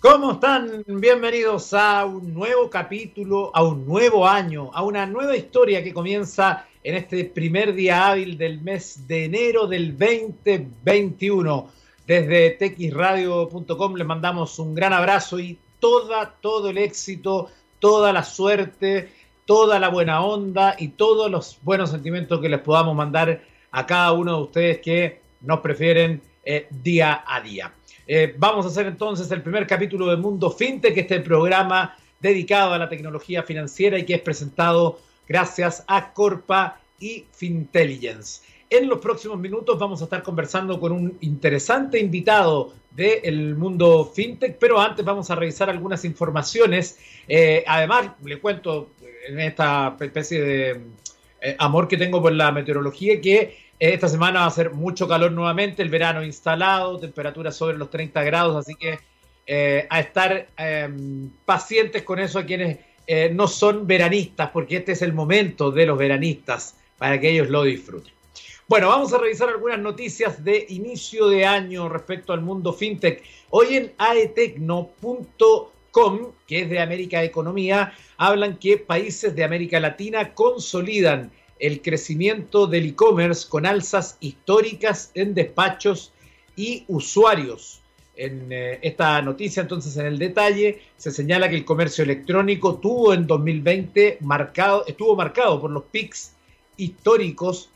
¿Cómo están? Bienvenidos a un nuevo capítulo, a un nuevo año, a una nueva historia que comienza en este primer día hábil del mes de enero del 2021. Desde texradio.com les mandamos un gran abrazo y toda, todo el éxito, toda la suerte, toda la buena onda y todos los buenos sentimientos que les podamos mandar a cada uno de ustedes que nos prefieren eh, día a día. Eh, vamos a hacer entonces el primer capítulo de Mundo FinTech, este programa dedicado a la tecnología financiera y que es presentado gracias a Corpa y Fintelligence. En los próximos minutos vamos a estar conversando con un interesante invitado del mundo fintech, pero antes vamos a revisar algunas informaciones. Eh, además, le cuento en esta especie de eh, amor que tengo por la meteorología que esta semana va a ser mucho calor nuevamente, el verano instalado, temperaturas sobre los 30 grados, así que eh, a estar em, pacientes con eso a quienes eh, no son veranistas, porque este es el momento de los veranistas para que ellos lo disfruten. Bueno, vamos a revisar algunas noticias de inicio de año respecto al mundo fintech. Hoy en aetecno.com, que es de América Economía, hablan que países de América Latina consolidan el crecimiento del e-commerce con alzas históricas en despachos y usuarios. En eh, esta noticia, entonces, en el detalle, se señala que el comercio electrónico tuvo en 2020 marcado, estuvo marcado por los pics históricos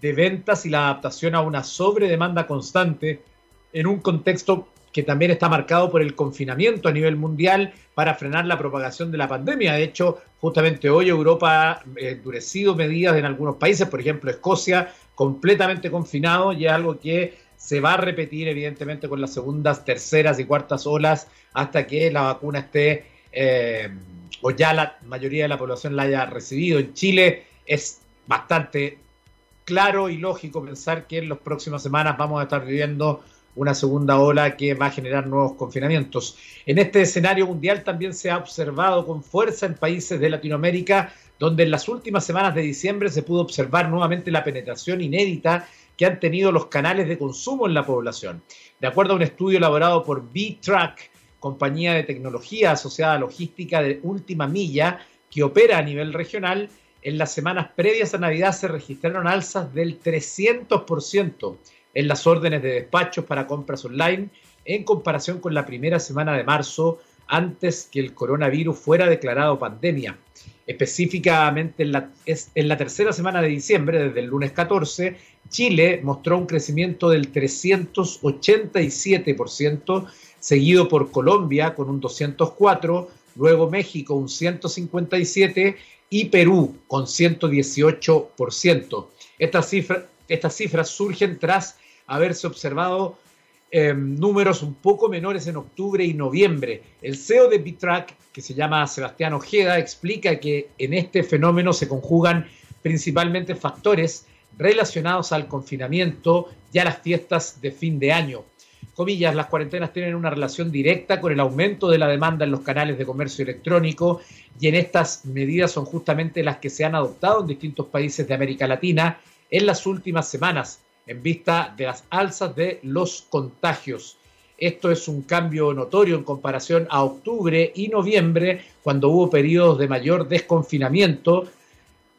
de ventas y la adaptación a una sobredemanda constante en un contexto que también está marcado por el confinamiento a nivel mundial para frenar la propagación de la pandemia. De hecho, justamente hoy Europa ha endurecido medidas en algunos países, por ejemplo Escocia, completamente confinado, y es algo que se va a repetir evidentemente con las segundas, terceras y cuartas olas hasta que la vacuna esté eh, o ya la mayoría de la población la haya recibido. En Chile es bastante claro y lógico pensar que en las próximas semanas vamos a estar viviendo una segunda ola que va a generar nuevos confinamientos. En este escenario mundial también se ha observado con fuerza en países de Latinoamérica, donde en las últimas semanas de diciembre se pudo observar nuevamente la penetración inédita que han tenido los canales de consumo en la población. De acuerdo a un estudio elaborado por B-Track, compañía de tecnología asociada a logística de última milla que opera a nivel regional, en las semanas previas a Navidad se registraron alzas del 300% en las órdenes de despachos para compras online en comparación con la primera semana de marzo antes que el coronavirus fuera declarado pandemia. Específicamente en la, en la tercera semana de diciembre, desde el lunes 14, Chile mostró un crecimiento del 387%, seguido por Colombia con un 204%, luego México un 157% y Perú con 118%. Estas cifras, estas cifras surgen tras haberse observado em, números un poco menores en octubre y noviembre. El CEO de Bitrack, que se llama Sebastián Ojeda, explica que en este fenómeno se conjugan principalmente factores relacionados al confinamiento y a las fiestas de fin de año. Comillas, las cuarentenas tienen una relación directa con el aumento de la demanda en los canales de comercio electrónico y en estas medidas son justamente las que se han adoptado en distintos países de América Latina en las últimas semanas en vista de las alzas de los contagios. Esto es un cambio notorio en comparación a octubre y noviembre, cuando hubo periodos de mayor desconfinamiento.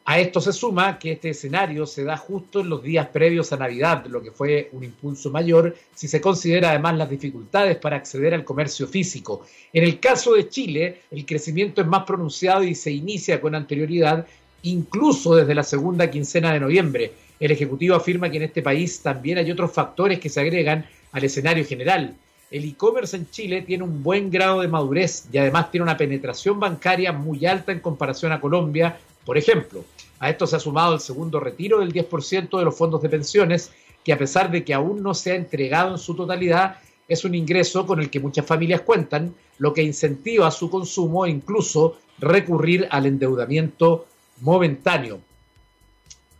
A esto se suma que este escenario se da justo en los días previos a Navidad, lo que fue un impulso mayor si se considera además las dificultades para acceder al comercio físico. En el caso de Chile, el crecimiento es más pronunciado y se inicia con anterioridad, incluso desde la segunda quincena de noviembre el Ejecutivo afirma que en este país también hay otros factores que se agregan al escenario general. El e-commerce en Chile tiene un buen grado de madurez y además tiene una penetración bancaria muy alta en comparación a Colombia, por ejemplo. A esto se ha sumado el segundo retiro del 10% de los fondos de pensiones, que a pesar de que aún no se ha entregado en su totalidad, es un ingreso con el que muchas familias cuentan, lo que incentiva su consumo e incluso recurrir al endeudamiento momentáneo.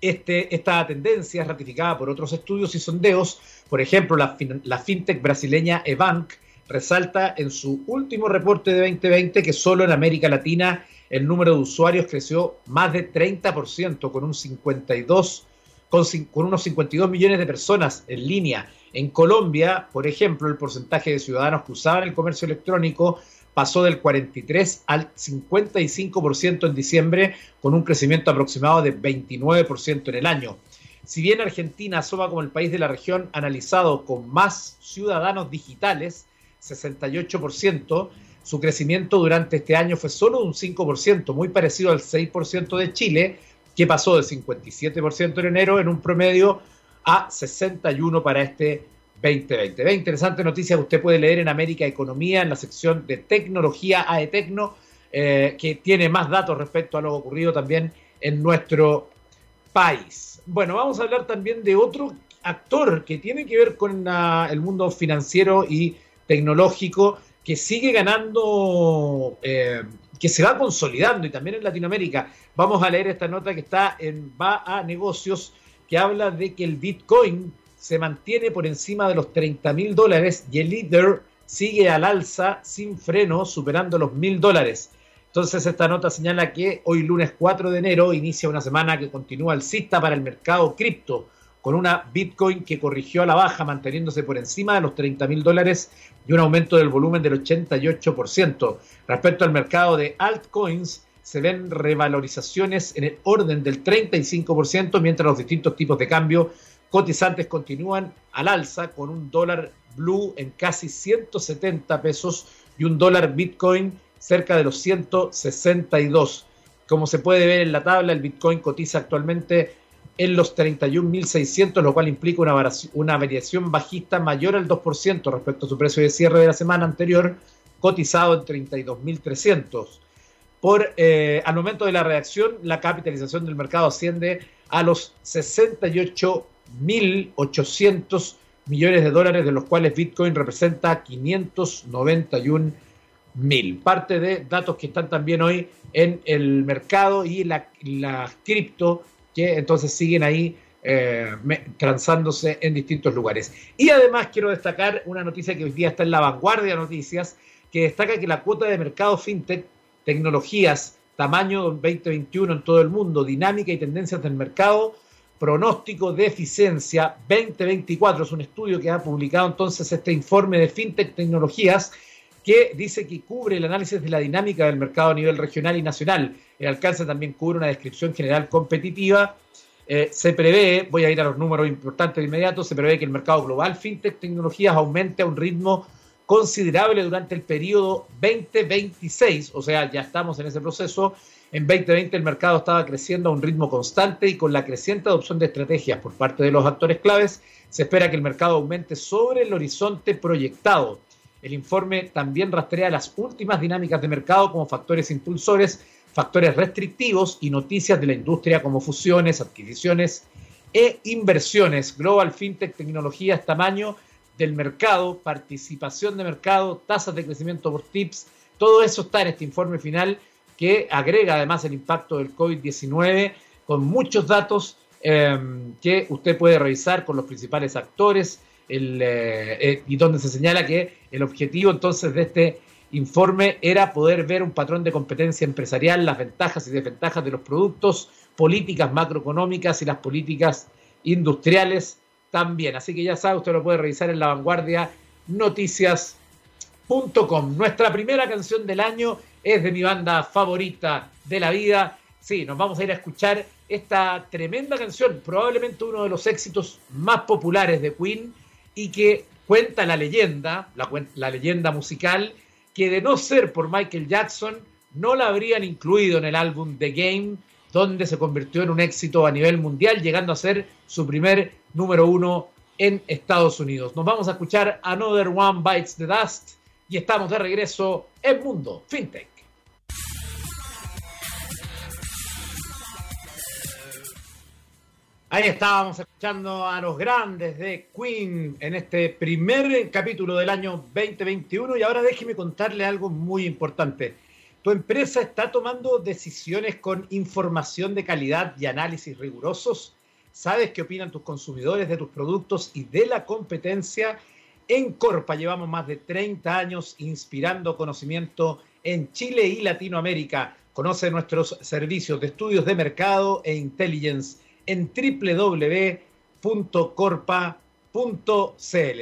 Este, esta tendencia es ratificada por otros estudios y sondeos. Por ejemplo, la, fintech brasileña Ebank resalta en su último reporte de 2020 que solo en América Latina el número de usuarios creció más de 30%, con, un 52, con, con unos 52 millones de personas en línea. En Colombia, por ejemplo, el porcentaje de ciudadanos que usaban el comercio electrónico pasó del 43 al 55% en diciembre, con un crecimiento aproximado de 29% en el año. Si bien Argentina asoma como el país de la región analizado con más ciudadanos digitales, 68%, su crecimiento durante este año fue solo un 5%, muy parecido al 6% de Chile, que pasó de 57% en enero en un promedio a 61% para este 2020. Ve interesante noticia que usted puede leer en América Economía, en la sección de tecnología AETecno, eh, que tiene más datos respecto a lo ocurrido también en nuestro país. Bueno, vamos a hablar también de otro actor que tiene que ver con el mundo financiero y tecnológico, que sigue ganando, eh, que se va consolidando y también en Latinoamérica. Vamos a leer esta nota que está en Va a Negocios, que habla de que el Bitcoin se mantiene por encima de los 30 mil dólares y el líder sigue al alza sin freno, superando los mil dólares. Entonces esta nota señala que hoy lunes 4 de enero inicia una semana que continúa alcista para el mercado cripto, con una Bitcoin que corrigió a la baja, manteniéndose por encima de los 30 mil dólares y un aumento del volumen del 88%. Respecto al mercado de altcoins, se ven revalorizaciones en el orden del 35%, mientras los distintos tipos de cambio cotizantes continúan al alza con un dólar blue en casi 170 pesos y un dólar Bitcoin cerca de los 162. Como se puede ver en la tabla, el Bitcoin cotiza actualmente en los 31.600, lo cual implica una variación, bajista mayor al 2% respecto a su precio de cierre de la semana anterior, cotizado en 32.300. Por, eh, al momento de la reacción, la capitalización del mercado asciende a los 68 1.800 millones de dólares, de los cuales Bitcoin representa 591 mil. Parte de datos que están también hoy en el mercado y la, cripto, que entonces siguen ahí eh, transándose en distintos lugares. Y además quiero destacar una noticia que hoy día está en la vanguardia de noticias, que destaca que la cuota de mercado fintech, tecnologías, tamaño 2021 en todo el mundo, dinámica y tendencias del mercado, pronóstico de eficiencia 2024. Es un estudio que ha publicado entonces este informe de FinTech Tecnologías que dice que cubre el análisis de la dinámica del mercado a nivel regional y nacional. El alcance también cubre una descripción general competitiva. Eh, se prevé, voy a ir a los números importantes de inmediato, se prevé que el mercado global FinTech Tecnologías aumente a un ritmo considerable durante el periodo 2026, o sea, ya estamos en ese proceso, en 2020 el mercado estaba creciendo a un ritmo constante y con la creciente adopción de estrategias por parte de los actores claves, se espera que el mercado aumente sobre el horizonte proyectado. El informe también rastrea las últimas dinámicas de mercado como factores impulsores, factores restrictivos y noticias de la industria como fusiones, adquisiciones e inversiones. Global FinTech, tecnologías, tamaño del mercado, participación de mercado, tasas de crecimiento por tips, todo eso está en este informe final que agrega además el impacto del COVID-19 con muchos datos em, que usted puede revisar con los principales actores eh, eh, y donde se señala que el objetivo entonces de este informe era poder ver un patrón de competencia empresarial, las ventajas y desventajas de los productos, políticas macroeconómicas y las políticas industriales también. Así que ya sabe, usted lo puede revisar en la vanguardia noticias.com. Nuestra primera canción del año es de mi banda favorita de la vida. Sí, nos vamos a ir a escuchar esta tremenda canción, probablemente uno de los éxitos más populares de Queen y que cuenta la leyenda, la, leyenda musical, que de no ser por Michael Jackson, no la habrían incluido en el álbum The Game, donde se convirtió en un éxito a nivel mundial, llegando a ser su primer número uno en Estados Unidos. Nos vamos a escuchar Another One Bites the Dust y estamos de regreso en Mundo FinTech. Ahí estábamos escuchando a los grandes de Queen en este primer capítulo del año 2021 y ahora déjeme contarle algo muy importante. Tu empresa está tomando decisiones con información de calidad y análisis rigurosos. ¿Sabes qué opinan tus consumidores de tus productos y de la competencia? En Corpa llevamos más de 30 años inspirando conocimiento en Chile y Latinoamérica. Conoce nuestros servicios de estudios de mercado e intelligence en www.corpa.cl.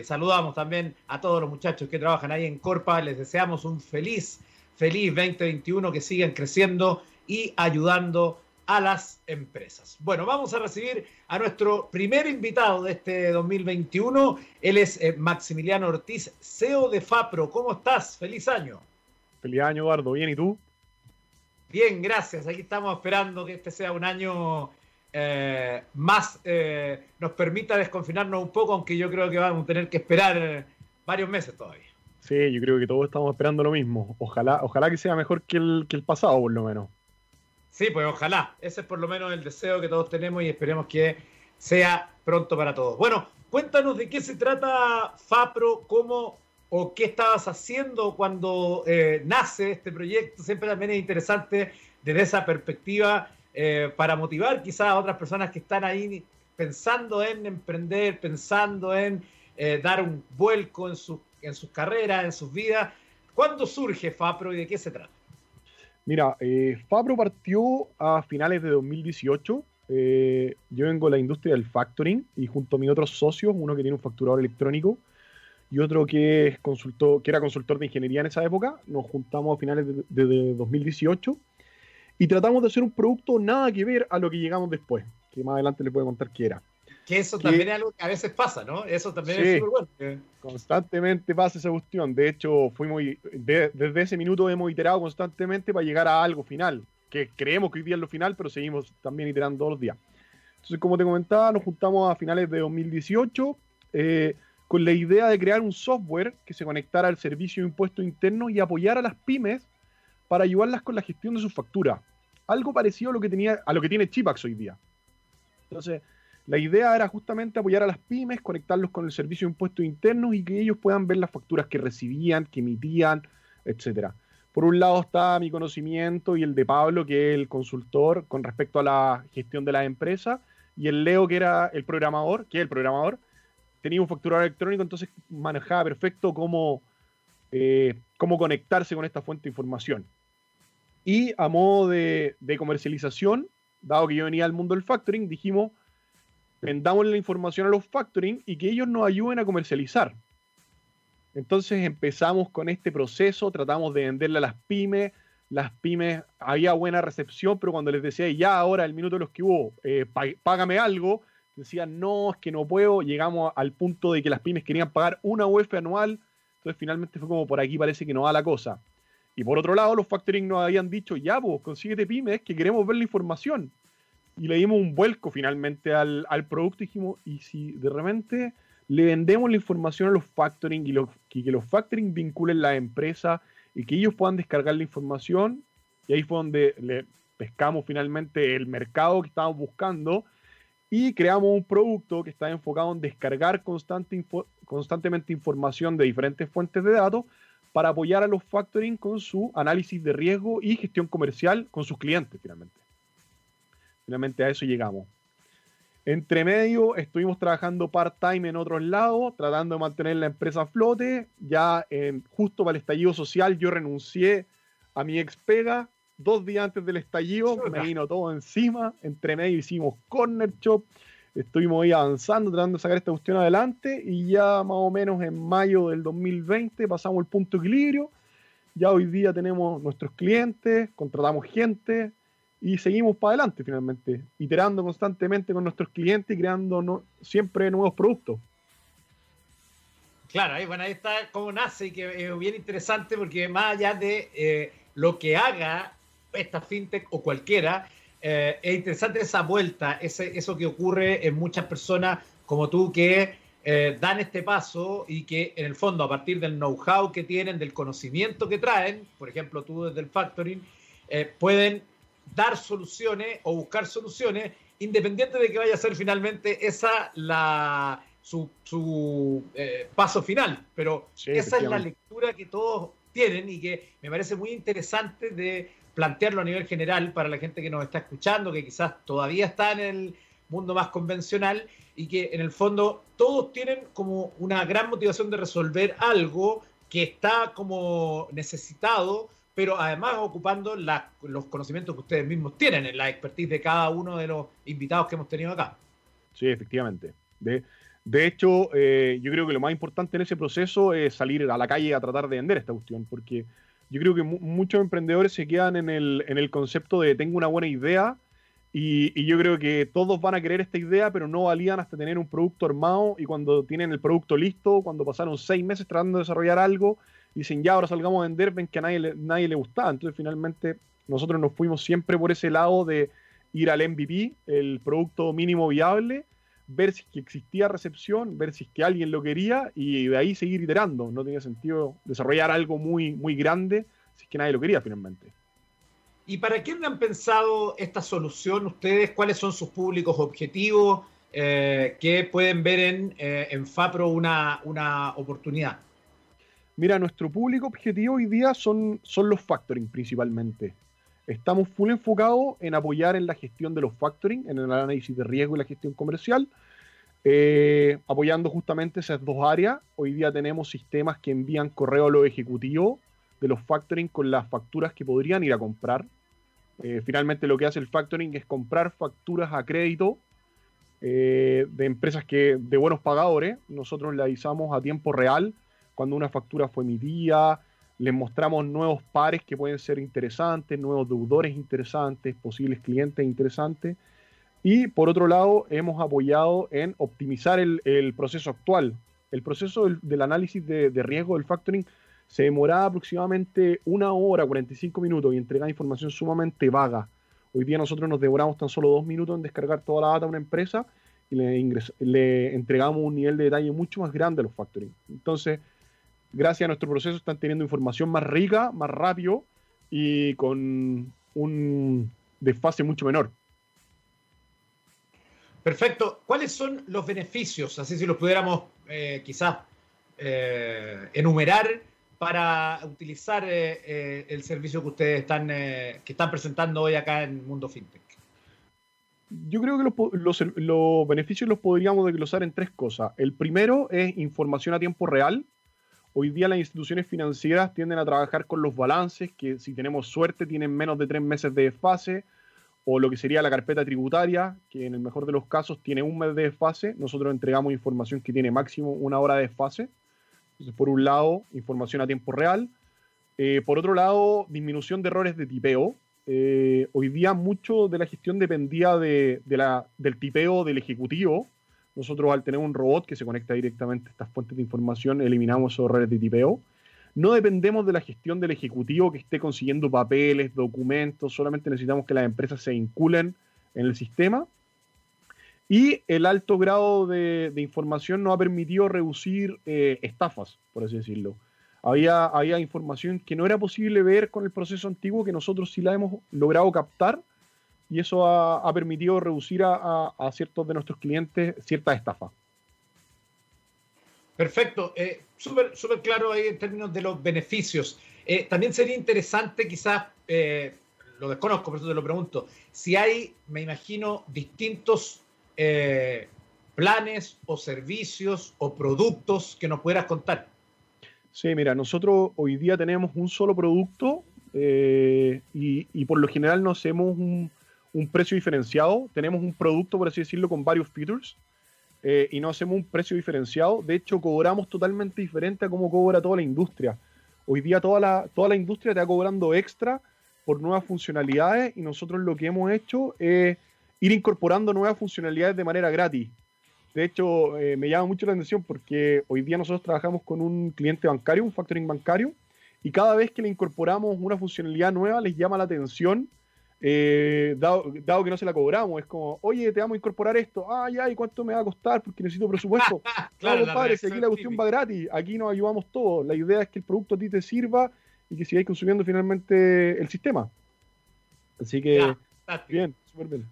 Saludamos también a todos los muchachos que trabajan ahí en Corpa. Les deseamos un feliz, feliz 2021, que sigan creciendo y ayudando a las empresas. Bueno, vamos a recibir a nuestro primer invitado de este 2021. Él es eh, Maximiliano Ortiz, CEO de FAPRO. ¿Cómo estás? Feliz año. Feliz año, Eduardo. ¿Bien y tú? Bien, gracias. Aquí estamos esperando que este sea un año eh, más, eh, nos permita desconfinarnos un poco, aunque yo creo que vamos a tener que esperar varios meses todavía. Sí, yo creo que todos estamos esperando lo mismo. Ojalá, ojalá que sea mejor que el, que el pasado, por lo menos. Sí, pues ojalá. Ese es por lo menos el deseo que todos tenemos y esperemos que sea pronto para todos. Bueno, cuéntanos de qué se trata FAPRO, cómo o qué estabas haciendo cuando eh, nace este proyecto. Siempre también es interesante desde esa perspectiva eh, para motivar quizás a otras personas que están ahí pensando en emprender, pensando en eh, dar un vuelco en, su, en sus carreras, en sus vidas. ¿Cuándo surge FAPRO y de qué se trata? Mira, eh, Fabro partió a finales de 2018. Eh, yo vengo de la industria del factoring y junto a mis otros socios, uno que tiene un facturador electrónico y otro que, es consultor, que era consultor de ingeniería en esa época, nos juntamos a finales de, 2018 y tratamos de hacer un producto nada que ver a lo que llegamos después, que más adelante les puedo contar qué era. Que eso también es algo que a veces pasa, ¿no? Eso también es súper bueno. Constantemente pasa esa cuestión. De hecho, fuimos desde ese minuto hemos iterado constantemente para llegar a algo final. Que creemos que hoy día es lo final, pero seguimos también iterando todos los días. Entonces, como te comentaba, nos juntamos a finales de 2018 eh, con la idea de crear un software que se conectara al servicio de impuestos internos y apoyar a las pymes para ayudarlas con la gestión de sus facturas. Algo parecido a lo que, tenía, a lo que tiene Chipax hoy día. Entonces, la idea era justamente apoyar a las pymes, conectarlos con el servicio de impuestos internos y que ellos puedan ver las facturas que recibían, que emitían, etcétera. Por un lado está mi conocimiento y el de Pablo, que es el consultor con respecto a la gestión de la empresa, y el Leo, que era el programador, que es el programador, tenía un facturador electrónico, entonces manejaba perfecto cómo, eh, cómo conectarse con esta fuente de información. Y a modo de, de comercialización, dado que yo venía al mundo del factoring, dijimos, vendamos la información a los factoring y que ellos nos ayuden a comercializar. Entonces empezamos con este proceso, tratamos de venderle a las pymes, las pymes había buena recepción, pero cuando les decía ya ahora el minuto de los que hubo, eh, págame algo, decían no, es que no puedo, llegamos al punto de que las pymes querían pagar una UF anual, entonces finalmente fue como por aquí parece que no va la cosa. Y por otro lado, los factoring nos habían dicho, ya vos, consíguete pymes, que queremos ver la información y le dimos un vuelco finalmente al, producto y dijimos, y si de repente le vendemos la información a los factoring y, que los factoring vinculen la empresa y que ellos puedan descargar la información, y ahí fue donde le pescamos finalmente el mercado que estábamos buscando y creamos un producto que está enfocado en descargar constante constantemente información de diferentes fuentes de datos para apoyar a los factoring con su análisis de riesgo y gestión comercial con sus clientes finalmente. Finalmente a eso llegamos. Entre medio estuvimos trabajando part-time en otros lados, tratando de mantener la empresa a flote. Ya en, justo para el estallido social yo renuncié a mi ex pega. Dos días antes del estallido me vino todo encima. Entre medio hicimos Corner Shop. Estuvimos ahí avanzando, tratando de sacar esta cuestión adelante. Y ya más o menos en mayo del 2020 pasamos el punto de equilibrio. Ya hoy día tenemos nuestros clientes, contratamos gente, y seguimos para adelante finalmente, iterando constantemente con nuestros clientes y creando siempre nuevos productos. Claro, ahí, bueno, ahí está cómo nace y que es bien interesante porque más allá de eh, lo que haga esta fintech o cualquiera, eh, es interesante esa vuelta, ese, eso que ocurre en muchas personas como tú que eh, dan este paso y que en el fondo a partir del know-how que tienen, del conocimiento que traen, por ejemplo tú desde el factoring, pueden dar soluciones o buscar soluciones, independiente de que vaya a ser finalmente esa la su, su eh, paso final. Pero esa es la lectura que todos tienen y que me parece muy interesante de plantearlo a nivel general para la gente que nos está escuchando, que quizás todavía está en el mundo más convencional y que en el fondo todos tienen como una gran motivación de resolver algo que está como necesitado pero además ocupando los conocimientos que ustedes mismos tienen, en la expertise de cada uno de los invitados que hemos tenido acá. Sí, efectivamente. De, De hecho, eh, yo creo que lo más importante en ese proceso es salir a la calle a tratar de vender esta cuestión, porque yo creo que muchos emprendedores se quedan en el, en el, concepto de tengo una buena idea y, yo creo que todos van a querer esta idea, pero no valían hasta tener un producto armado y cuando tienen el producto listo, cuando pasaron seis meses tratando de desarrollar algo, dicen ya ahora salgamos a vender, ven que a nadie le, nadie le gustaba. Entonces finalmente nosotros nos fuimos siempre por ese lado de ir al MVP, el producto mínimo viable, ver si existía recepción, ver si es que alguien lo quería y de ahí seguir iterando. No tenía sentido desarrollar algo muy, muy grande si es que nadie lo quería finalmente. ¿Y para quién han pensado esta solución ustedes? ¿Cuáles son sus públicos objetivos? Eh, ¿Qué pueden ver en, eh, en FAPRO una, una, oportunidad? Mira, nuestro público objetivo hoy día son, son los factoring principalmente. Estamos full enfocados en apoyar en la gestión de los factoring, en el análisis de riesgo y la gestión comercial, eh, apoyando justamente esas dos áreas. Hoy día tenemos sistemas que envían correo a los ejecutivos de los factoring con las facturas que podrían ir a comprar. Eh, finalmente lo que hace el factoring es comprar facturas a crédito eh, de empresas que de buenos pagadores. Nosotros le avisamos a tiempo real cuando una factura fue emitida, les mostramos nuevos pares que pueden ser interesantes, nuevos deudores interesantes, posibles clientes interesantes. Y por otro lado, hemos apoyado en optimizar el, proceso actual. El proceso del, análisis de, riesgo del factoring se demoraba aproximadamente una hora, 45 minutos y entregaba información sumamente vaga. Hoy día nosotros nos demoramos tan solo dos minutos en descargar toda la data a una empresa y le, le entregamos un nivel de detalle mucho más grande a los factoring. Entonces, gracias a nuestro proceso están teniendo información más rica, más rápido y con un desfase mucho menor. Perfecto. ¿Cuáles son los beneficios? Así si los pudiéramos eh, quizás eh, enumerar para utilizar eh, el servicio que ustedes están, que están presentando hoy acá en Mundo FinTech. Yo creo que los, los beneficios los podríamos desglosar en tres cosas. El primero es información a tiempo real, Hoy día las instituciones financieras tienden a trabajar con los balances, que si tenemos suerte tienen menos de tres meses de desfase, o lo que sería la carpeta tributaria, que en el mejor de los casos tiene un mes de desfase. Nosotros entregamos información que tiene máximo una hora de desfase. Por un lado, información a tiempo real. Eh, por otro lado, disminución de errores de tipeo. Eh, hoy día mucho de la gestión dependía de, la, del tipeo del ejecutivo, nosotros al tener un robot que se conecta directamente a estas fuentes de información, eliminamos esos errores de tipeo. No dependemos de la gestión del ejecutivo que esté consiguiendo papeles, documentos, solamente necesitamos que las empresas se vinculen en el sistema. Y el alto grado de, información nos ha permitido reducir eh, estafas, por así decirlo. Había, había información que no era posible ver con el proceso antiguo, que nosotros sí la hemos logrado captar y eso ha, permitido reducir a, ciertos de nuestros clientes ciertas estafas. Perfecto, eh, súper claro ahí en términos de los beneficios. Eh, también sería interesante, quizás, eh, lo desconozco, por eso te lo pregunto, si hay, me imagino, distintos eh, planes o servicios o productos que nos pudieras contar. Sí, mira, nosotros hoy día tenemos un solo producto y, y, por lo general no hacemos un, un precio diferenciado. Tenemos un producto, por así decirlo, con varios features eh, y no hacemos un precio diferenciado. De hecho, cobramos totalmente diferente a cómo cobra toda la industria. Hoy día toda la, toda la industria está cobrando extra por nuevas funcionalidades y nosotros lo que hemos hecho es ir incorporando nuevas funcionalidades de manera gratis. De hecho, eh, me llama mucho la atención porque hoy día nosotros trabajamos con un cliente bancario, un factoring bancario, y cada vez que le incorporamos una funcionalidad nueva les llama la atención eh, dado, que no se la cobramos, es como, oye, te vamos a incorporar esto, ah, ya, ¿y cuánto me va a costar? Porque necesito presupuesto. claro, compadre, si aquí la cuestión va gratis, aquí nos ayudamos todos. La idea es que el producto a ti te sirva y que sigáis consumiendo finalmente el sistema. Así que, bien, súper bien.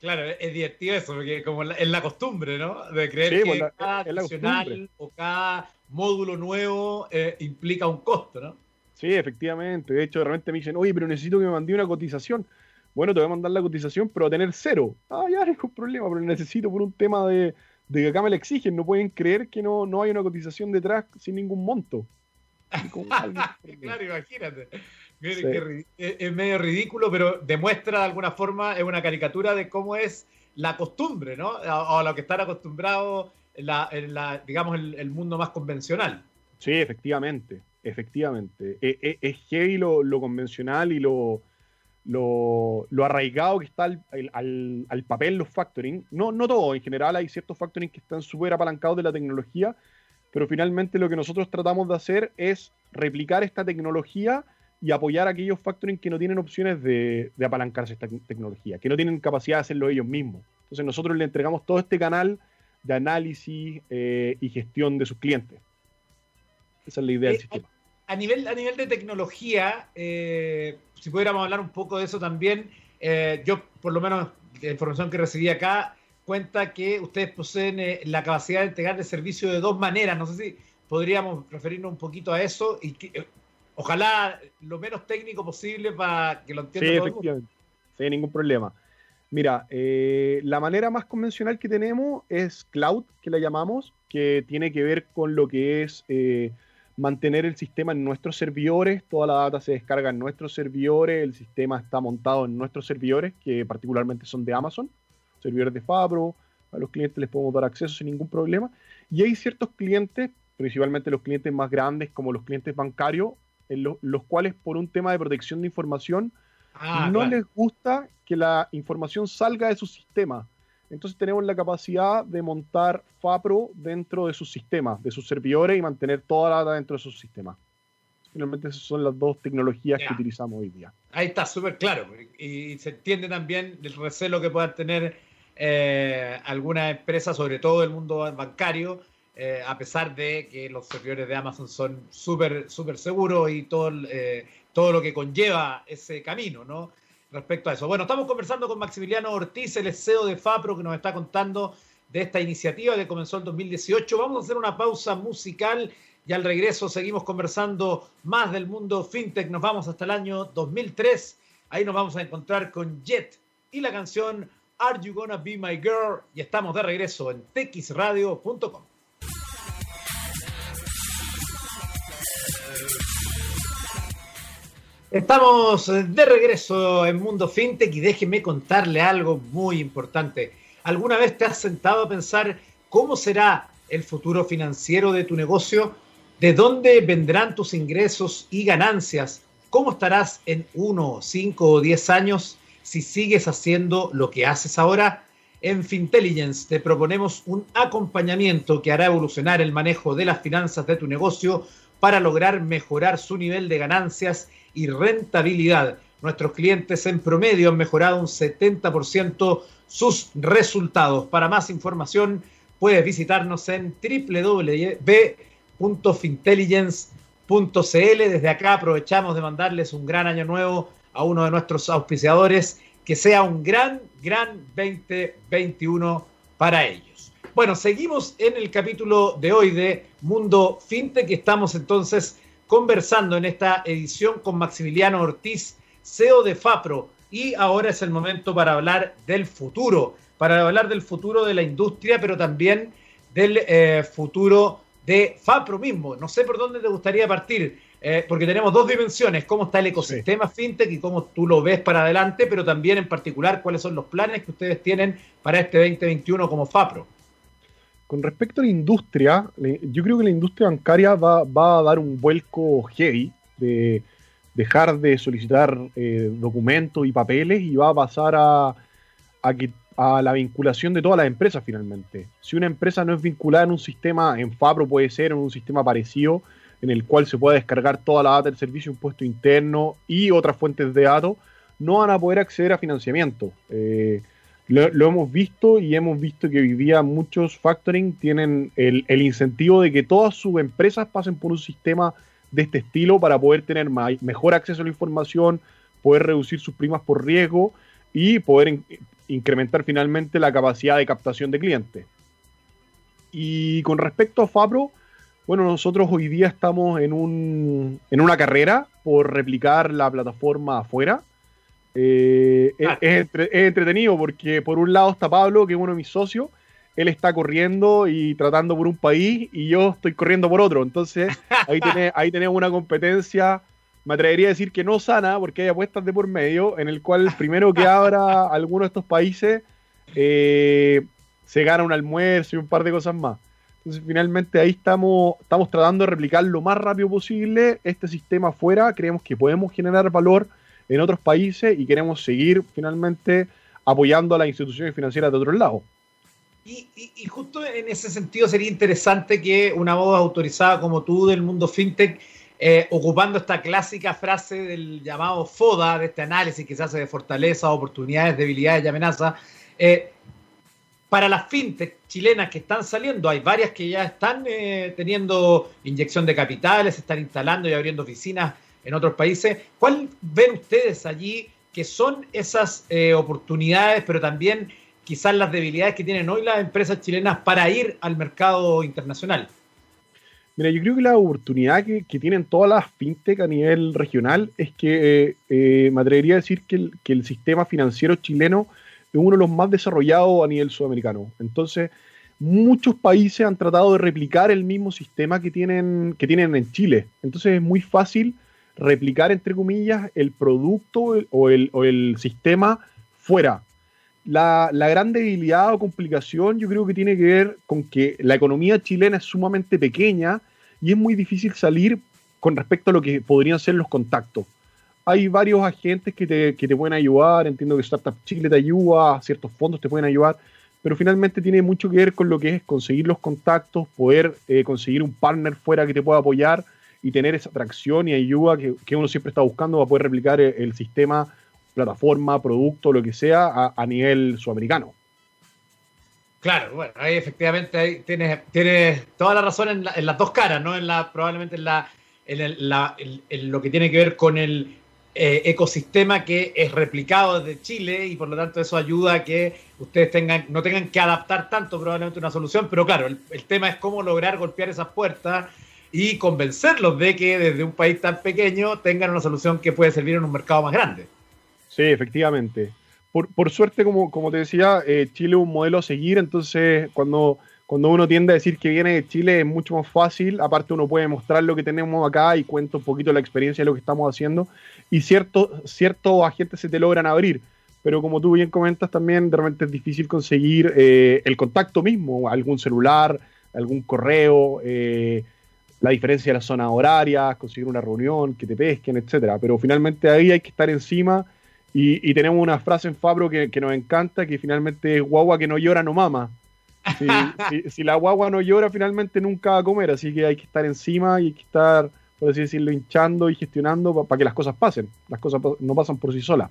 Claro, es divertido eso, porque como es la costumbre, ¿no? De creer que pues, cada funcional o cada módulo nuevo eh, implica un costo, ¿no? Sí, efectivamente. De hecho, de repente me dicen, oye, pero necesito que me mande una cotización. Bueno, te voy a mandar la cotización, pero a tener cero. Ah, ya, hay problema, pero necesito por un tema de, que acá me la exigen. No pueden creer que no, no hay una cotización detrás sin ningún monto. claro, imagínate. Es medio ridículo, pero demuestra de alguna forma, es una caricatura de cómo es la costumbre, ¿no? O a lo que están acostumbrados la, digamos, el, mundo más convencional. Sí, efectivamente, efectivamente. E, e, es, es lo, lo, convencional y lo, lo, arraigado que está al, al, papel los factoring. No, no todo, en general hay ciertos factoring que están súper apalancados de la tecnología, pero finalmente lo que nosotros tratamos de hacer es replicar esta tecnología y apoyar a aquellos factoring que no tienen opciones de, apalancarse esta tecnología, que no tienen capacidad de hacerlo ellos mismos. Entonces nosotros le entregamos todo este canal de análisis eh, y gestión de sus clientes. Esa es la idea del eh, sistema. A nivel, a nivel de tecnología, eh, si pudiéramos hablar un poco de eso también, yo por lo menos la información que recibí acá cuenta que ustedes poseen la capacidad de entregar de servicio de dos maneras. No sé si podríamos referirnos un poquito a eso y que, ojalá lo menos técnico posible para que lo entienda sí, todo efectivamente. Sin ningún problema. Mira, eh, la manera más convencional que tenemos es cloud, que la llamamos, que tiene que ver con lo que es eh, mantener el sistema en nuestros servidores, toda la data se descarga en nuestros servidores, el sistema está montado en nuestros servidores, que particularmente son de Amazon, servidores de Fabro, a los clientes les podemos dar acceso sin ningún problema, y hay ciertos clientes, principalmente los clientes más grandes como los clientes bancarios, en los cuales por un tema de protección de información ah, no les gusta que la información salga de su sistema. Entonces tenemos la capacidad de montar FAPRO dentro de sus sistemas, de sus servidores y mantener toda la data dentro de sus sistemas. Finalmente esas son las dos tecnologías que utilizamos hoy día. Ahí está, súper claro. Y se entiende también el recelo que puedan tener eh, algunas empresas, sobre todo el mundo bancario, eh, a pesar de que los servidores de Amazon son súper súper seguros y todo, eh, todo lo que conlleva ese camino, ¿no? Respecto a eso. Bueno, estamos conversando con Maximiliano Ortiz, el CEO de FAPRO, que nos está contando de esta iniciativa que comenzó en 2018. Vamos a hacer una pausa musical y al regreso seguimos conversando más del mundo fintech. Nos vamos hasta el año 2003. Ahí nos vamos a encontrar con Jet y la canción Are You Gonna Be My Girl? Y estamos de regreso en texradio.com. Estamos de regreso en Mundo FinTech y déjeme contarle algo muy importante. ¿Alguna vez te has sentado a pensar cómo será el futuro financiero de tu negocio? ¿De dónde vendrán tus ingresos y ganancias? ¿Cómo estarás en uno, cinco o diez años si sigues haciendo lo que haces ahora? En Fintelligence te proponemos un acompañamiento que hará evolucionar el manejo de las finanzas de tu negocio para lograr mejorar su nivel de ganancias y rentabilidad. Nuestros clientes en promedio han mejorado un 70% sus resultados. Para más información puedes visitarnos en www.fintelligence.cl. Desde acá aprovechamos de mandarles un gran año nuevo a uno de nuestros auspiciadores. Que sea un gran, gran 2021 para ellos. Bueno, seguimos en el capítulo de hoy de Mundo Fintech. Estamos entonces conversando en esta edición con Maximiliano Ortiz, CEO de FAPRO. Y ahora es el momento para hablar del futuro, para hablar del futuro de la industria, pero también del eh, futuro de FAPRO mismo. No sé por dónde te gustaría partir, eh, porque tenemos dos dimensiones, cómo está el ecosistema fintech y cómo tú lo ves para adelante, pero también en particular cuáles son los planes que ustedes tienen para este 2021 como FAPRO. Con respecto a la industria, yo creo que la industria bancaria va, a dar un vuelco heavy de dejar de solicitar eh, documentos y papeles y va a pasar a, a, la vinculación de todas las empresas finalmente. Si una empresa no es vinculada en un sistema, en Fabro puede ser, en un sistema parecido, en el cual se pueda descargar toda la data del servicio impuesto interno y otras fuentes de datos, no van a poder acceder a financiamiento. Eh, lo, hemos visto y hemos visto que hoy día muchos factoring tienen el, incentivo de que todas sus empresas pasen por un sistema de este estilo para poder tener mejor acceso a la información, poder reducir sus primas por riesgo y poder incrementar finalmente la capacidad de captación de clientes. Y con respecto a Fabro, bueno, nosotros hoy día estamos en, un, en una carrera por replicar la plataforma afuera. Eh, es, entretenido porque por un lado está Pablo, que es uno de mis socios, él está corriendo y tratando por un país y yo estoy corriendo por otro. Entonces ahí, ahí tenemos una competencia, me atrevería a decir que no sana, porque hay apuestas de por medio, en el cual el primero que abra alguno de estos países eh, se gana un almuerzo y un par de cosas más. Entonces, finalmente ahí estamos, estamos tratando de replicar lo más rápido posible este sistema afuera. Creemos que podemos generar valor en otros países y queremos seguir finalmente apoyando a las instituciones financieras de otros lados. Y, justo en ese sentido sería interesante que una voz autorizada como tú del mundo fintech, eh, ocupando esta clásica frase del llamado FODA, de este análisis que se hace de fortaleza, oportunidades, debilidades y amenazas, eh, para las fintech chilenas que están saliendo, hay varias que ya están eh, teniendo inyección de capitales, están instalando y abriendo oficinas en otros países. ¿Cuál ven ustedes allí que son esas oportunidades, pero también quizás las debilidades que tienen hoy las empresas chilenas para ir al mercado internacional? Mira, yo creo que la oportunidad que, tienen todas las fintech a nivel regional es que eh, eh, me atrevería a decir que el, sistema financiero chileno es uno de los más desarrollados a nivel sudamericano. Entonces, muchos países han tratado de replicar el mismo sistema que tienen, que tienen en Chile. Entonces es muy fácil replicar, entre comillas, el producto o el, sistema fuera. La, gran debilidad o complicación yo creo que tiene que ver con que la economía chilena es sumamente pequeña y es muy difícil salir con respecto a lo que podrían ser los contactos. Hay varios agentes que te, pueden ayudar, entiendo que Startup Chile te ayuda, ciertos fondos te pueden ayudar, pero finalmente tiene mucho que ver con lo que es conseguir los contactos, poder eh, conseguir un partner fuera que te pueda apoyar y tener esa atracción y ayuda que, uno siempre está buscando para poder replicar el sistema plataforma, producto, lo que sea, a, nivel sudamericano. Claro, bueno, ahí efectivamente ahí tienes, tienes toda la razón en, las dos caras, ¿no? En la, probablemente en, la, en, lo que tiene que ver con el eh, ecosistema que es replicado desde Chile y por lo tanto eso ayuda a que ustedes tengan, no tengan que adaptar tanto probablemente una solución, pero claro, el tema es cómo lograr golpear esas puertas y convencerlos de que desde un país tan pequeño tengan una solución que puede servir en un mercado más grande. Sí, efectivamente. Por, suerte, como, como te decía, eh, Chile es un modelo a seguir, entonces cuando, cuando uno tiende a decir que viene de Chile es mucho más fácil, aparte uno puede mostrar lo que tenemos acá y cuenta un poquito la experiencia de lo que estamos haciendo y ciertos ciertos agentes se te logran abrir, pero como tú bien comentas también, de repente es difícil conseguir eh, el contacto mismo, algún celular, algún correo, eh, la diferencia de las zonas horarias, conseguir una reunión, que te pesquen, etcétera. Pero finalmente ahí hay que estar encima y, tenemos una frase en Fabro que, nos encanta, que finalmente es guagua que no llora no mama. Si, la guagua no llora, finalmente nunca va a comer, así que hay que estar encima y hay que estar, por así decirlo, hinchando y gestionando para que las cosas pasen. Las cosas no pasan por sí solas.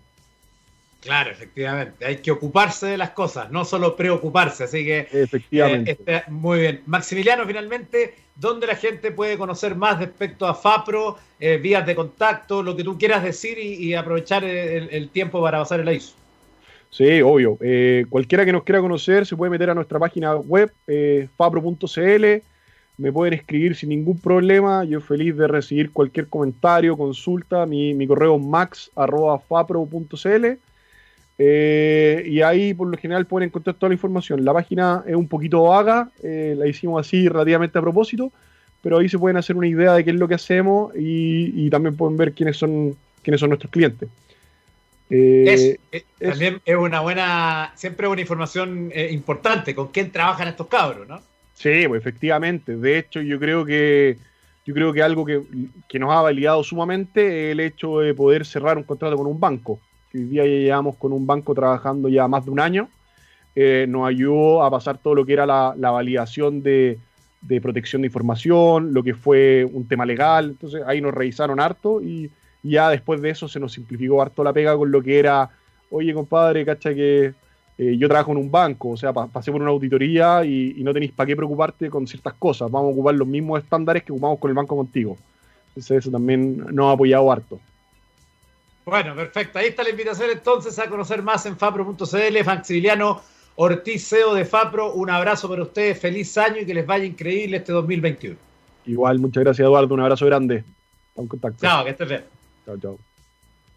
Claro, efectivamente. Hay que ocuparse de las cosas, no solo preocuparse. Así que. Efectivamente. Eh, este, muy bien. Maximiliano, finalmente, ¿dónde la gente puede conocer más respecto a FAPRO, eh, vías de contacto, lo que tú quieras decir y, aprovechar el, tiempo para pasar el ISO? Sí, obvio. Eh, cualquiera que nos quiera conocer se puede meter a nuestra página web, fapro.cl. Me pueden escribir sin ningún problema. Yo feliz de recibir cualquier comentario, consulta. Mi, mi correo es max.fapro.cl. Eh, y ahí por lo general pueden encontrar toda la información. La página es un poquito vaga, eh, la hicimos así relativamente a propósito, pero ahí se pueden hacer una idea de qué es lo que hacemos y, también pueden ver quiénes son, quiénes son nuestros clientes. Eh, también es una buena, siempre una información importante, con quién trabajan estos cabros, ¿no? Sí, pues efectivamente. De hecho, yo creo que yo creo que algo que, que nos ha validado sumamente es el hecho de poder cerrar un contrato con un banco hoy día ya llevamos con un banco trabajando ya más de un año, eh, nos ayudó a pasar todo lo que era la, validación de, protección de información, lo que fue un tema legal, entonces ahí nos revisaron harto y, ya después de eso se nos simplificó harto la pega con lo que era, oye compadre, cacha que eh, yo trabajo en un banco, o sea, pasé por una auditoría y, no tenéis para qué preocuparte con ciertas cosas, vamos a ocupar los mismos estándares que ocupamos con el banco contigo. Entonces eso también nos ha apoyado harto. Bueno, perfecto. Ahí está la invitación entonces a conocer más en fapro.cl. Maximiliano Ortiz, CEO de Fapro, un abrazo para ustedes, feliz año y que les vaya increíble este 2021. Igual, muchas gracias Eduardo, un abrazo grande. Un contacto. Chao, que estés bien. Chao, chao.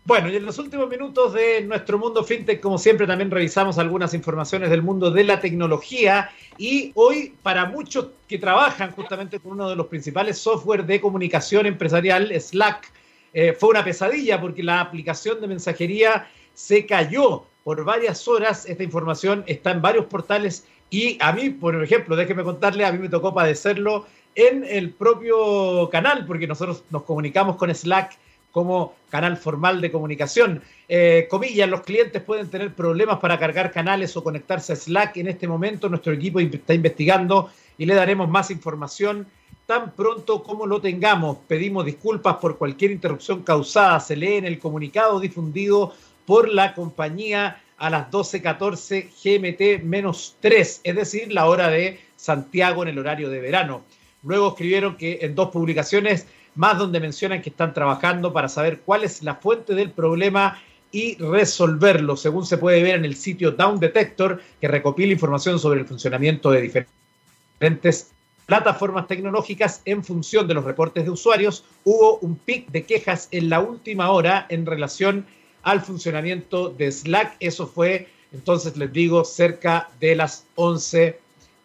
Bueno, y en los últimos minutos de nuestro mundo fintech, como siempre, también revisamos algunas informaciones del mundo de la tecnología. Y hoy, para muchos que trabajan justamente con uno de los principales software de comunicación empresarial, Slack, eh, fue una pesadilla porque la aplicación de mensajería se cayó por varias horas. Esta información está en varios portales Y a mí, por ejemplo, déjeme contarle, a mí me tocó padecerlo en el propio canal, porque nosotros nos comunicamos con Slack como canal formal de comunicación. Eh, comillas, los clientes pueden tener problemas para cargar canales o conectarse a Slack. En este momento nuestro equipo está investigando y le daremos más información tan pronto como lo tengamos. Pedimos disculpas por cualquier interrupción causada. Se lee en el comunicado difundido por la compañía a las 12.14 GMT-3, es decir, la hora de Santiago en el horario de verano. Luego escribieron que en dos publicaciones más donde mencionan que están trabajando para saber cuál es la fuente del problema y resolverlo, según se puede ver en el sitio Down Detector, que recopila información sobre el funcionamiento de diferentes plataformas tecnológicas en función de los reportes de usuarios. Hubo un pic de quejas en la última hora en relación al funcionamiento de Slack. Eso fue, entonces les digo, cerca de las 11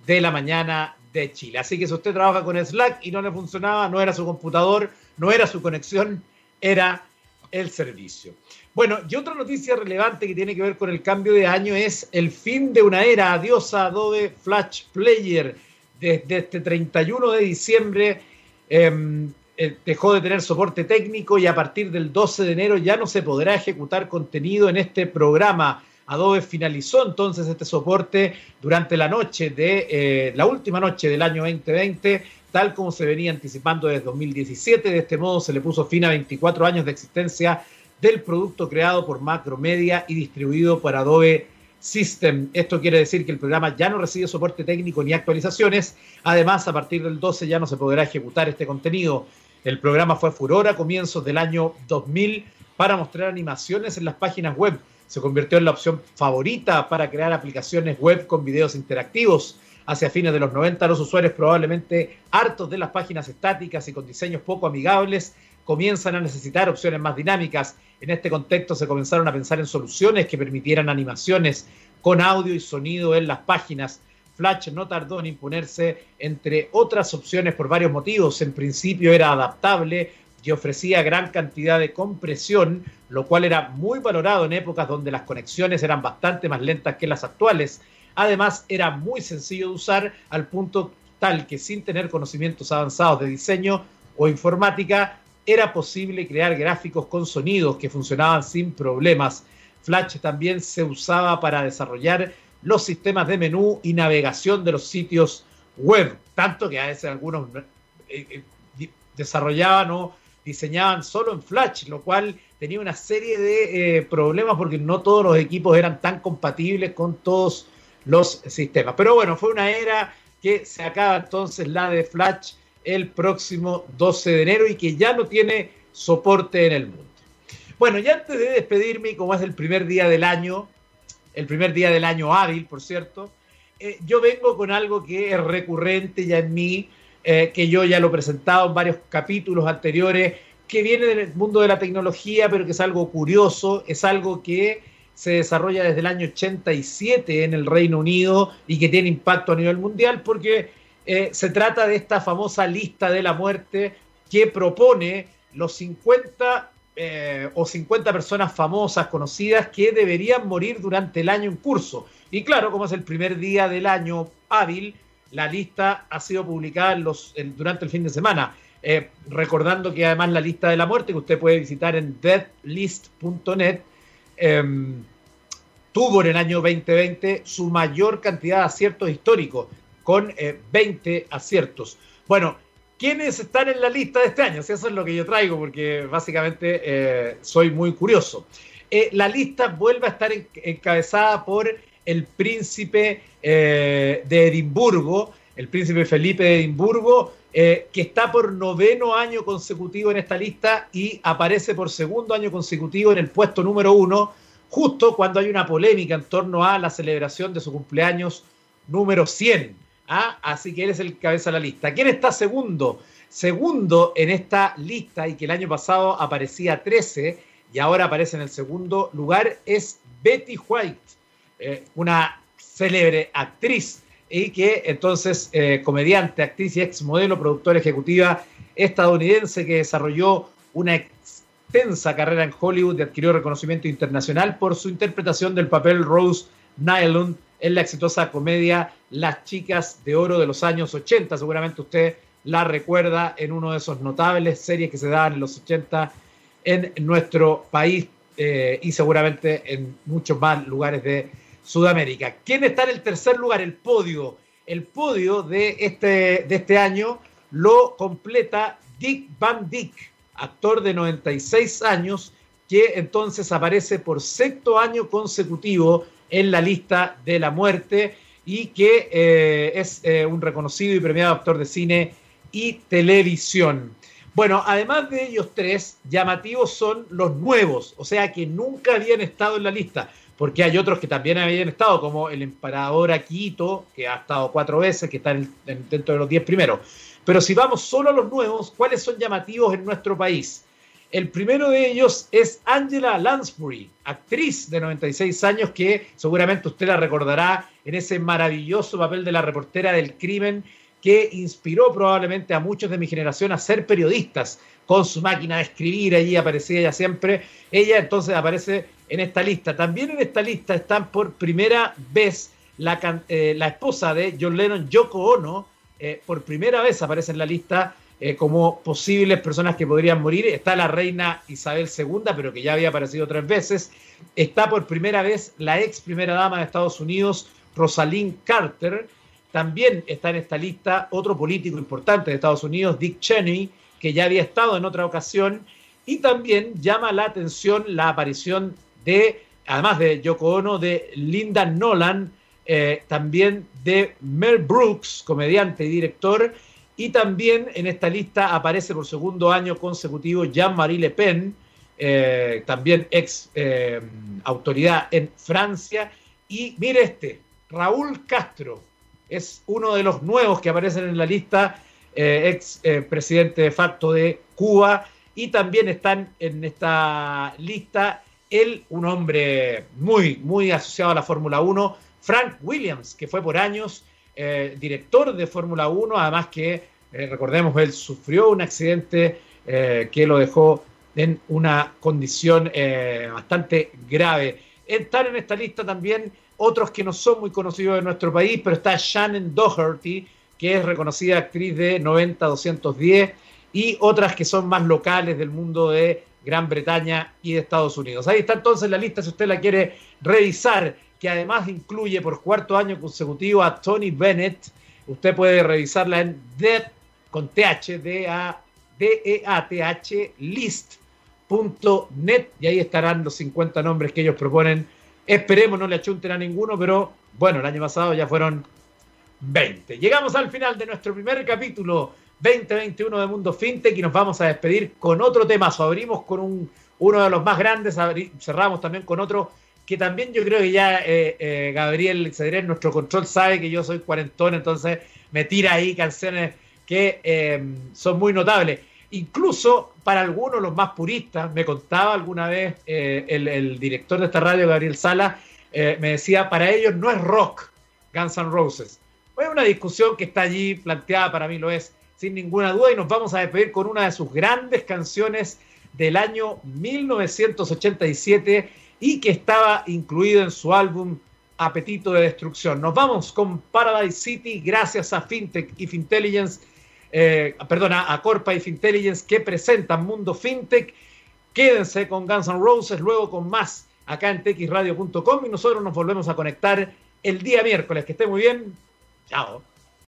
de la mañana de Chile. Así que si usted trabaja con Slack y no le funcionaba, no era su computador, no era su conexión, era el servicio. Bueno, y otra noticia relevante que tiene que ver con el cambio de año es el fin de una era. Adiós a Adobe Flash Player. Desde este 31 de diciembre em, eh, dejó de tener soporte técnico y a partir del 12 de enero ya no se podrá ejecutar contenido en este programa. Adobe finalizó entonces este soporte durante la noche de eh, la última noche del año 2020, tal como se venía anticipando desde 2017. De este modo se le puso fin a 24 años de existencia del producto creado por Macromedia y distribuido por Adobe System. Esto quiere decir que el programa ya no recibe soporte técnico ni actualizaciones. Además, a partir del 12 ya no se podrá ejecutar este contenido. El programa fue furor a comienzos del año 2000 para mostrar animaciones en las páginas web se convirtió en la opción favorita para crear aplicaciones web con videos interactivos. Hacia fines de los 90, los usuarios probablemente hartos de las páginas estáticas y con diseños poco amigables comienzan a necesitar opciones más dinámicas. En este contexto se comenzaron a pensar en soluciones que permitieran animaciones con audio y sonido en las páginas. Flash no tardó en imponerse entre otras opciones por varios motivos. En principio era adaptable, y ofrecía gran cantidad de compresión, lo cual era muy valorado en épocas donde las conexiones eran bastante más lentas que las actuales. Además, era muy sencillo de usar al punto tal que sin tener conocimientos avanzados de diseño o informática, era posible crear gráficos con sonidos que funcionaban sin problemas. Flash también se usaba para desarrollar los sistemas de menú y navegación de los sitios web, tanto que a veces algunos eh, eh, desarrollaban o diseñaban solo en Flash, lo cual tenía una serie de eh, problemas porque no todos los equipos eran tan compatibles con todos los sistemas. Pero bueno, fue una era que se acaba entonces la de Flash el próximo 12 de enero y que ya no tiene soporte en el mundo. Bueno, y antes de despedirme, como es el primer día del año, el primer día del año hábil, por cierto, eh, yo vengo con algo que es recurrente ya en mí, eh, que yo ya lo he presentado en varios capítulos anteriores, que viene del mundo de la tecnología, pero que es algo curioso, es algo que se desarrolla desde el año 87 en el Reino Unido y que tiene impacto a nivel mundial porque eh, se trata de esta famosa lista de la muerte que propone los 50 eh, o 50 personas famosas, conocidas, que deberían morir durante el año en curso. Y claro, como es el primer día del año hábil, la lista ha sido publicada durante el fin de semana. Eh, recordando que además la lista de la muerte que usted puede visitar en deadlist.net em, tuvo en el año 2020 su mayor cantidad de aciertos históricos, con 20 eh, aciertos. Bueno, ¿quiénes están en la lista de este año? eso es lo que yo traigo, porque básicamente eh, soy muy curioso. la lista vuelve a estar encabezada por el príncipe eh, de Edimburgo, el príncipe Felipe de Edimburgo, eh, que está por noveno año consecutivo en esta lista y aparece por segundo año consecutivo en el puesto número uno, justo cuando hay una polémica en torno a la celebración de su cumpleaños número 100. Así que él es el cabeza de la lista. ¿Quién está segundo? Segundo en esta lista y que el año pasado aparecía 13 y ahora aparece en el segundo lugar es Betty White, eh, una célebre actriz y que entonces eh, comediante, actriz y ex modelo, productora ejecutiva estadounidense que desarrolló una extensa carrera en Hollywood y adquirió reconocimiento internacional por su interpretación del papel Rose Nylund en la exitosa comedia Las chicas de oro de los años 80. Seguramente usted la recuerda en uno de esos notables series que se daban en los 80 en nuestro país eh, y seguramente en muchos más lugares de Sudamérica. ¿Quién está en el tercer lugar? El podio. El podio de este, de este año lo completa Dick Van Dyck, actor de 96 años, que entonces aparece por sexto año consecutivo en la lista de la muerte y que eh, es eh, un reconocido y premiado actor de cine y televisión. Bueno, además de ellos tres, llamativos son los nuevos, o sea que nunca habían estado en la lista, porque hay otros que también habían estado, como el emperador Akito, que ha estado cuatro veces, que está dentro de los diez primeros. Pero si vamos solo a los nuevos, ¿cuáles son llamativos en nuestro país? El primero de ellos es Angela Lansbury, actriz de 96 años que seguramente usted la recordará en ese maravilloso papel de la reportera del crimen que inspiró probablemente a muchos de mi generación a ser periodistas con su máquina de escribir, allí aparecía ella siempre. Ella entonces aparece en esta lista. También en esta lista están por primera vez la, eh, la esposa de John Lennon, Yoko Ono, eh, por primera vez aparece en la lista eh, como posibles personas que podrían morir. Está la reina Isabel II, pero que ya había aparecido tres veces. Está por primera vez la ex primera dama de Estados Unidos, Rosalind Carter también está en esta lista otro político importante de Estados Unidos, Dick Cheney, que ya había estado en otra ocasión. Y también llama la atención la aparición de, además de Yoko Ono, de Linda Nolan, eh, también de Mel Brooks, comediante y director. Y también en esta lista aparece por segundo año consecutivo Jean-Marie Le Pen, eh, también ex eh, autoridad en Francia. Y mire este, Raúl Castro, es uno de los nuevos que aparecen en la lista, eh, ex eh, presidente de facto de Cuba, y también están en esta lista él, un hombre muy, muy asociado a la Fórmula 1, Frank Williams, que fue por años director de Fórmula 1, además que, recordemos, él sufrió un accidente que lo dejó en una condición bastante grave. Están en esta lista también otros que no son muy conocidos en nuestro país, pero está Shannon Doherty, que es reconocida actriz de 90-210, y otras que son más locales del mundo de Gran Bretaña y de Estados Unidos. Ahí está entonces la lista si usted la quiere revisar, que además incluye por cuarto año consecutivo a Tony Bennett. Usted puede revisarla en de, con TH, D A D E A T H list.net y ahí estarán los 50 nombres que ellos proponen Esperemos no le achunten a ninguno, pero bueno, el año pasado ya fueron 20. Llegamos al final de nuestro primer capítulo 2021 de Mundo FinTech y nos vamos a despedir con otro tema. Abrimos con un, uno de los más grandes, cerramos también con otro que también yo creo que ya eh, eh, Gabriel Cedrés, nuestro control, sabe que yo soy cuarentón, entonces me tira ahí canciones que eh, son muy notables. Incluso para algunos, los más puristas, me contaba alguna vez eh, el, director de esta radio, Gabriel Sala, eh, me decía, para ellos no es rock Guns N' Roses. Es una discusión que está allí planteada, para mí lo es, sin ninguna duda, y nos vamos a despedir con una de sus grandes canciones del año 1987 y que estaba incluido en su álbum Apetito de Destrucción. Nos vamos con Paradise City gracias a FinTech y Fintelligence eh, perdona, a Corpa y Intelligence que presentan Mundo FinTech. Quédense con Guns N' Roses, luego con más acá en texradio.com y nosotros nos volvemos a conectar el día miércoles. Que esté muy bien. Chao.